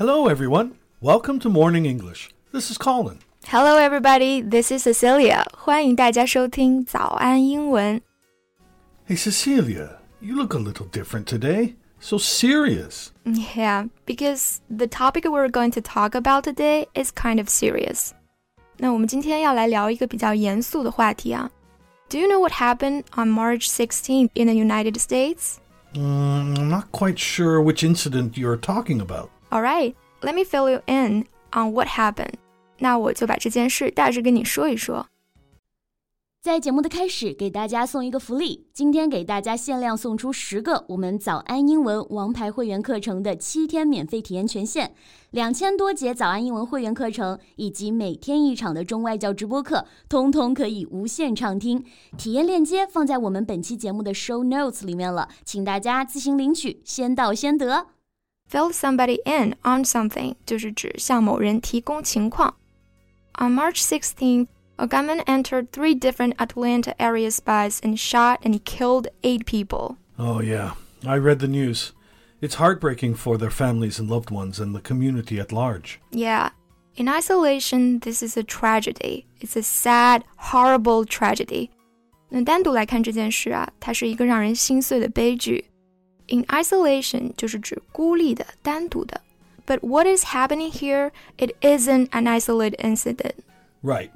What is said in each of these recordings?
Hello, everyone. Welcome to Morning English. This is Colin. Hello, everybody. This is Cecilia. 欢迎大家收听早安英文。 Hey, Cecilia, you look a little different today. So serious. Yeah, because the topic we're going to talk about today is kind of serious. 那我们今天要来聊一个比较严肃的话题啊。Do you know what happened on March 16th in the United States? Mm, I'm not quite sure which incident you're talking about. All right, let me fill you in on what happened. 那我就把这件事大致跟你说一说。在节目的开始，给大家送一个福利，今天给大家限量送出十个我们早安英文王牌会员课程的七天免费体验权限，两千多节早安英文会员课程以及每天一场的中外教直播课，通通可以无限畅听。体验链接放在我们本期节目的 show notes 里面了，请大家自行领取，先到先得。Fill somebody in on something 就是指向某人提供情况。On March 16th, a gunman entered three different Atlanta area spies and shot and killed eight people. Oh, yeah. I read the news. It's heartbreaking for their families and loved ones and the community at large. Yeah. In isolation, this is a tragedy. It's a sad, horrible tragedy. 那单独来看这件事啊，它是一个让人心碎的悲剧。 In isolation 就是指孤立的、单独的。But what is happening here? It isn't an isolated incident. Right.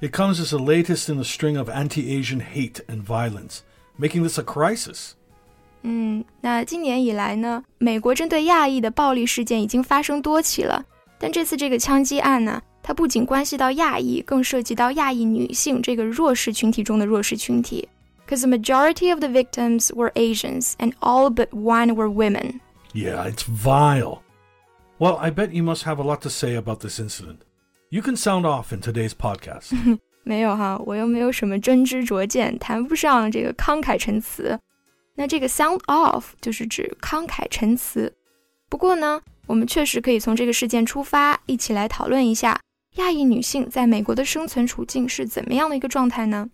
It comes as the latest in the string of anti Asian hate and violence, making this a crisis. 嗯，那今年以来呢，美国针对亚裔的暴力事件已经发生多起了。但这次这个枪击案呢，它不仅关系到亚裔，更涉及到亚裔女性这个弱势群体中的弱势群体。 Because the majority of the victims were Asians, and all but one were women. Yeah, it's vile. Well, I bet you must have a lot to say about this incident. You can sound off in today's podcast. 没有哈，我又没有什么真知灼见，谈不上这个慷慨陈词。那这个 sound off 就是指慷慨陈词。不过呢，我们确实可以从这个事件出发，一起来讨论一下亚裔女性在美国的生存处境是怎么样的一个状态呢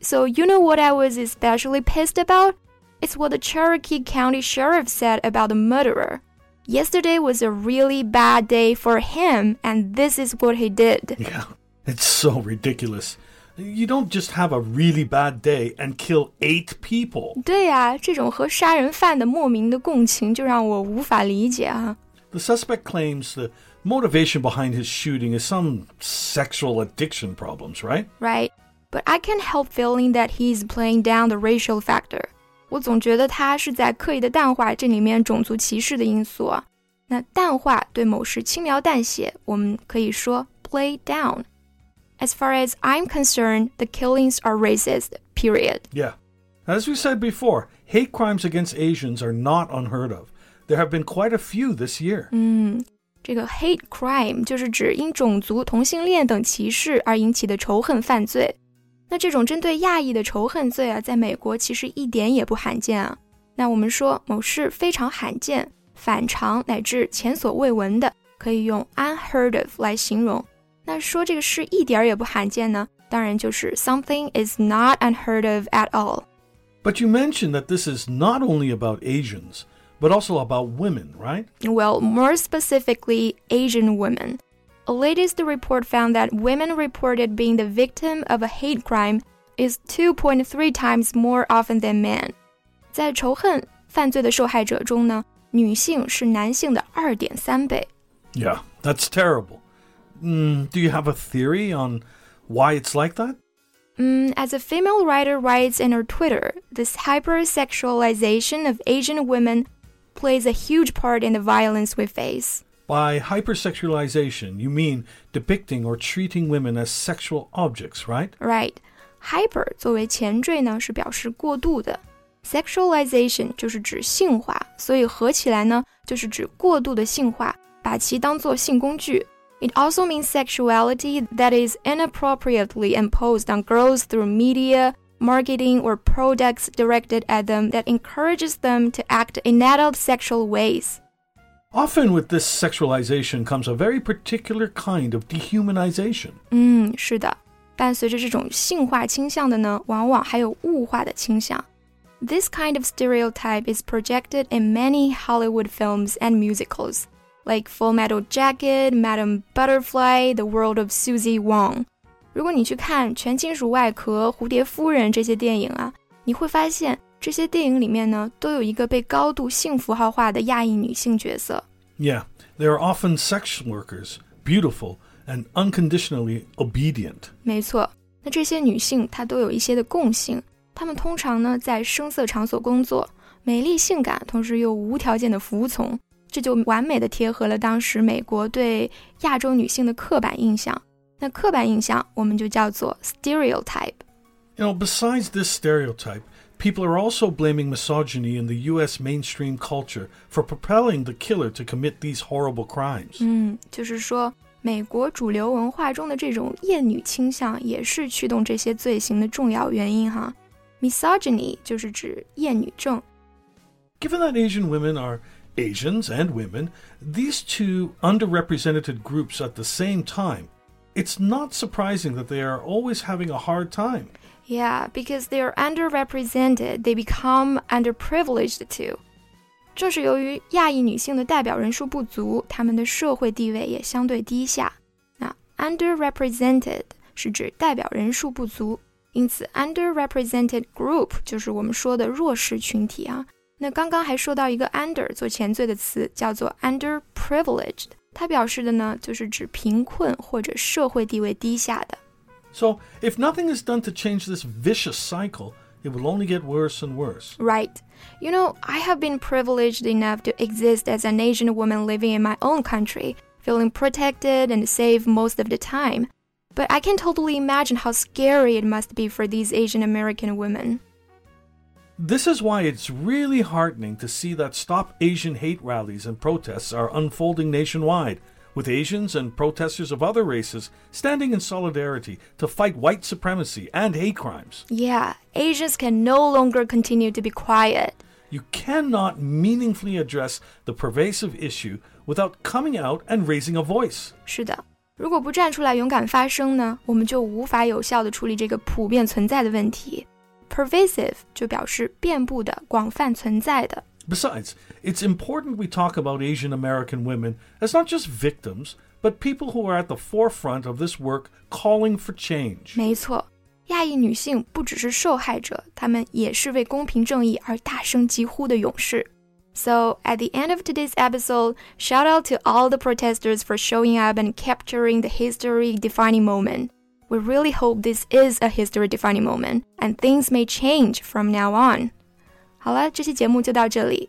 ？So you know what I was especially pissed about? It's what the Cherokee County Sheriff said about the murderer. Yesterday was a really bad day for him, and this is what he did. yeah, it's so ridiculous. You don't just have a really bad day and kill eight people. 对呀、这种和杀人犯的莫名的共情，就让我无法理解啊。 The suspect claims the motivation behind his shooting is some sexual addiction problems, right? Right, but I can't help feeling that he's playing down the racial factor. 我总觉得他是在刻意的淡化这里面种族歧视的因素啊。那淡化对某事轻描淡写，我们可以说 play down. As far as I'm concerned, the killings are racist. Period. Yeah. As we said before, hate crimes against Asians are not unheard of. There have been quite a few this year. 这个 hate crime 就是指因种族、同性恋等歧视而引起的仇恨犯罪。 那这种针对亚裔的仇恨罪啊，在美国其实一点也不罕见啊。那我们说某事非常罕见、反常乃至前所未闻的，可以用 unheard of 来形容。那说这个事一点儿也不罕见呢，当然就是 something is not unheard of at all。 But you mentioned that this is not only about Asians, but also about women, right? Well, more specifically, Asian women. A latest report found that women reported being the victim of a hate crime is 2.3 times more often than men. 在仇恨犯罪的受害者中呢，女性是男性的二点三倍。 Yeah, that's terrible. Mm, do you have a theory on why it's like that? Mm, as a female writer writes in her Twitter, this hypersexualization of Asian women plays a huge part in the violence we face. By hypersexualization, you mean depicting or treating women as sexual objects, right? Right. Hyper 作为前缀呢，是表示过度的；sexualization 就是指性化，所以合起来呢，就是指过度的性化，把其当做性工具。It also means sexuality that is inappropriately imposed on girls through media, marketing, or products directed at them that encourages them to act in adult sexual ways. Often with this sexualization comes a very particular kind of dehumanization. 嗯，是的，伴随着这种性化倾向的呢，往往还有物化的倾向。This kind of stereotype is projected in many Hollywood films and musicals. like Full Metal Jacket, Madam Butterfly, The World of Susie Wong。如果你去看《全金属外壳》《蝴蝶夫人》这些电影啊，你会发现 这些电影里面呢，都有一个被高度性符号化的亚裔女性角色。Yeah, they are often sex workers, beautiful and unconditionally obedient. 没错，那这些女性她都有一些的共性，她们通常呢在声色场所工作，美丽性感，同时又无条件的服从，这就完美的贴合了当时美国对亚洲女性的刻板印象。那刻板印象我们就叫做 stereotype。You know, besides this stereotype, people are also blaming misogyny in the U.S. mainstream culture for propelling the killer to commit these horrible crimes. 嗯，就是说，美国主流文化中的这种厌女倾向也是驱动这些罪行的重要原因哈。Misogyny 就是指厌女症。Given that Asian women are Asians and women, these two underrepresented groups at the same time, it's not surprising that they are always having a hard time. Yeah, because they are underrepresented, they become underprivileged too. 正是由于亚裔女性的代表人数不足，她们的社会地位也相对低下。那 underrepresented 是指代表人数不足，因此 underrepresented group 就是我们说的弱势群体啊。那刚刚还说到一个 under 做前缀的词，叫做 underprivileged，它表示的呢就是指贫困或者社会地位低下的。So, if nothing is done to change this vicious cycle, it will only get worse and worse. Right. You know, I have been privileged enough to exist as an Asian woman living in my own country, feeling protected and safe most of the time. But I can totally imagine how scary it must be for these Asian American women. This is why it's really heartening to see that Stop Asian Hate rallies and protests are unfolding nationwide with Asians and protesters of other races standing in solidarity to fight white supremacy and hate crimes. Yeah, Asians can no longer continue to be quiet. You cannot meaningfully address the pervasive issue without coming out and raising a voice. 是的，如果不站出来勇敢发声呢，我们就无法有效地处理这个普遍存在的问题。Pervasive 就表示遍布的、广泛存在的。Besides, it's important we talk about Asian American women as not just victims, but people who are at the forefront of this work calling for change. 没错，亚裔女性不只是受害者，她们也是为公平正义而大声疾呼的勇士。So, at the end of today's episode, shout out to all the protesters for showing up and capturing the history defining moment. We really hope this is a history defining moment, and things may change from now on. 好了，这期节目就到这里。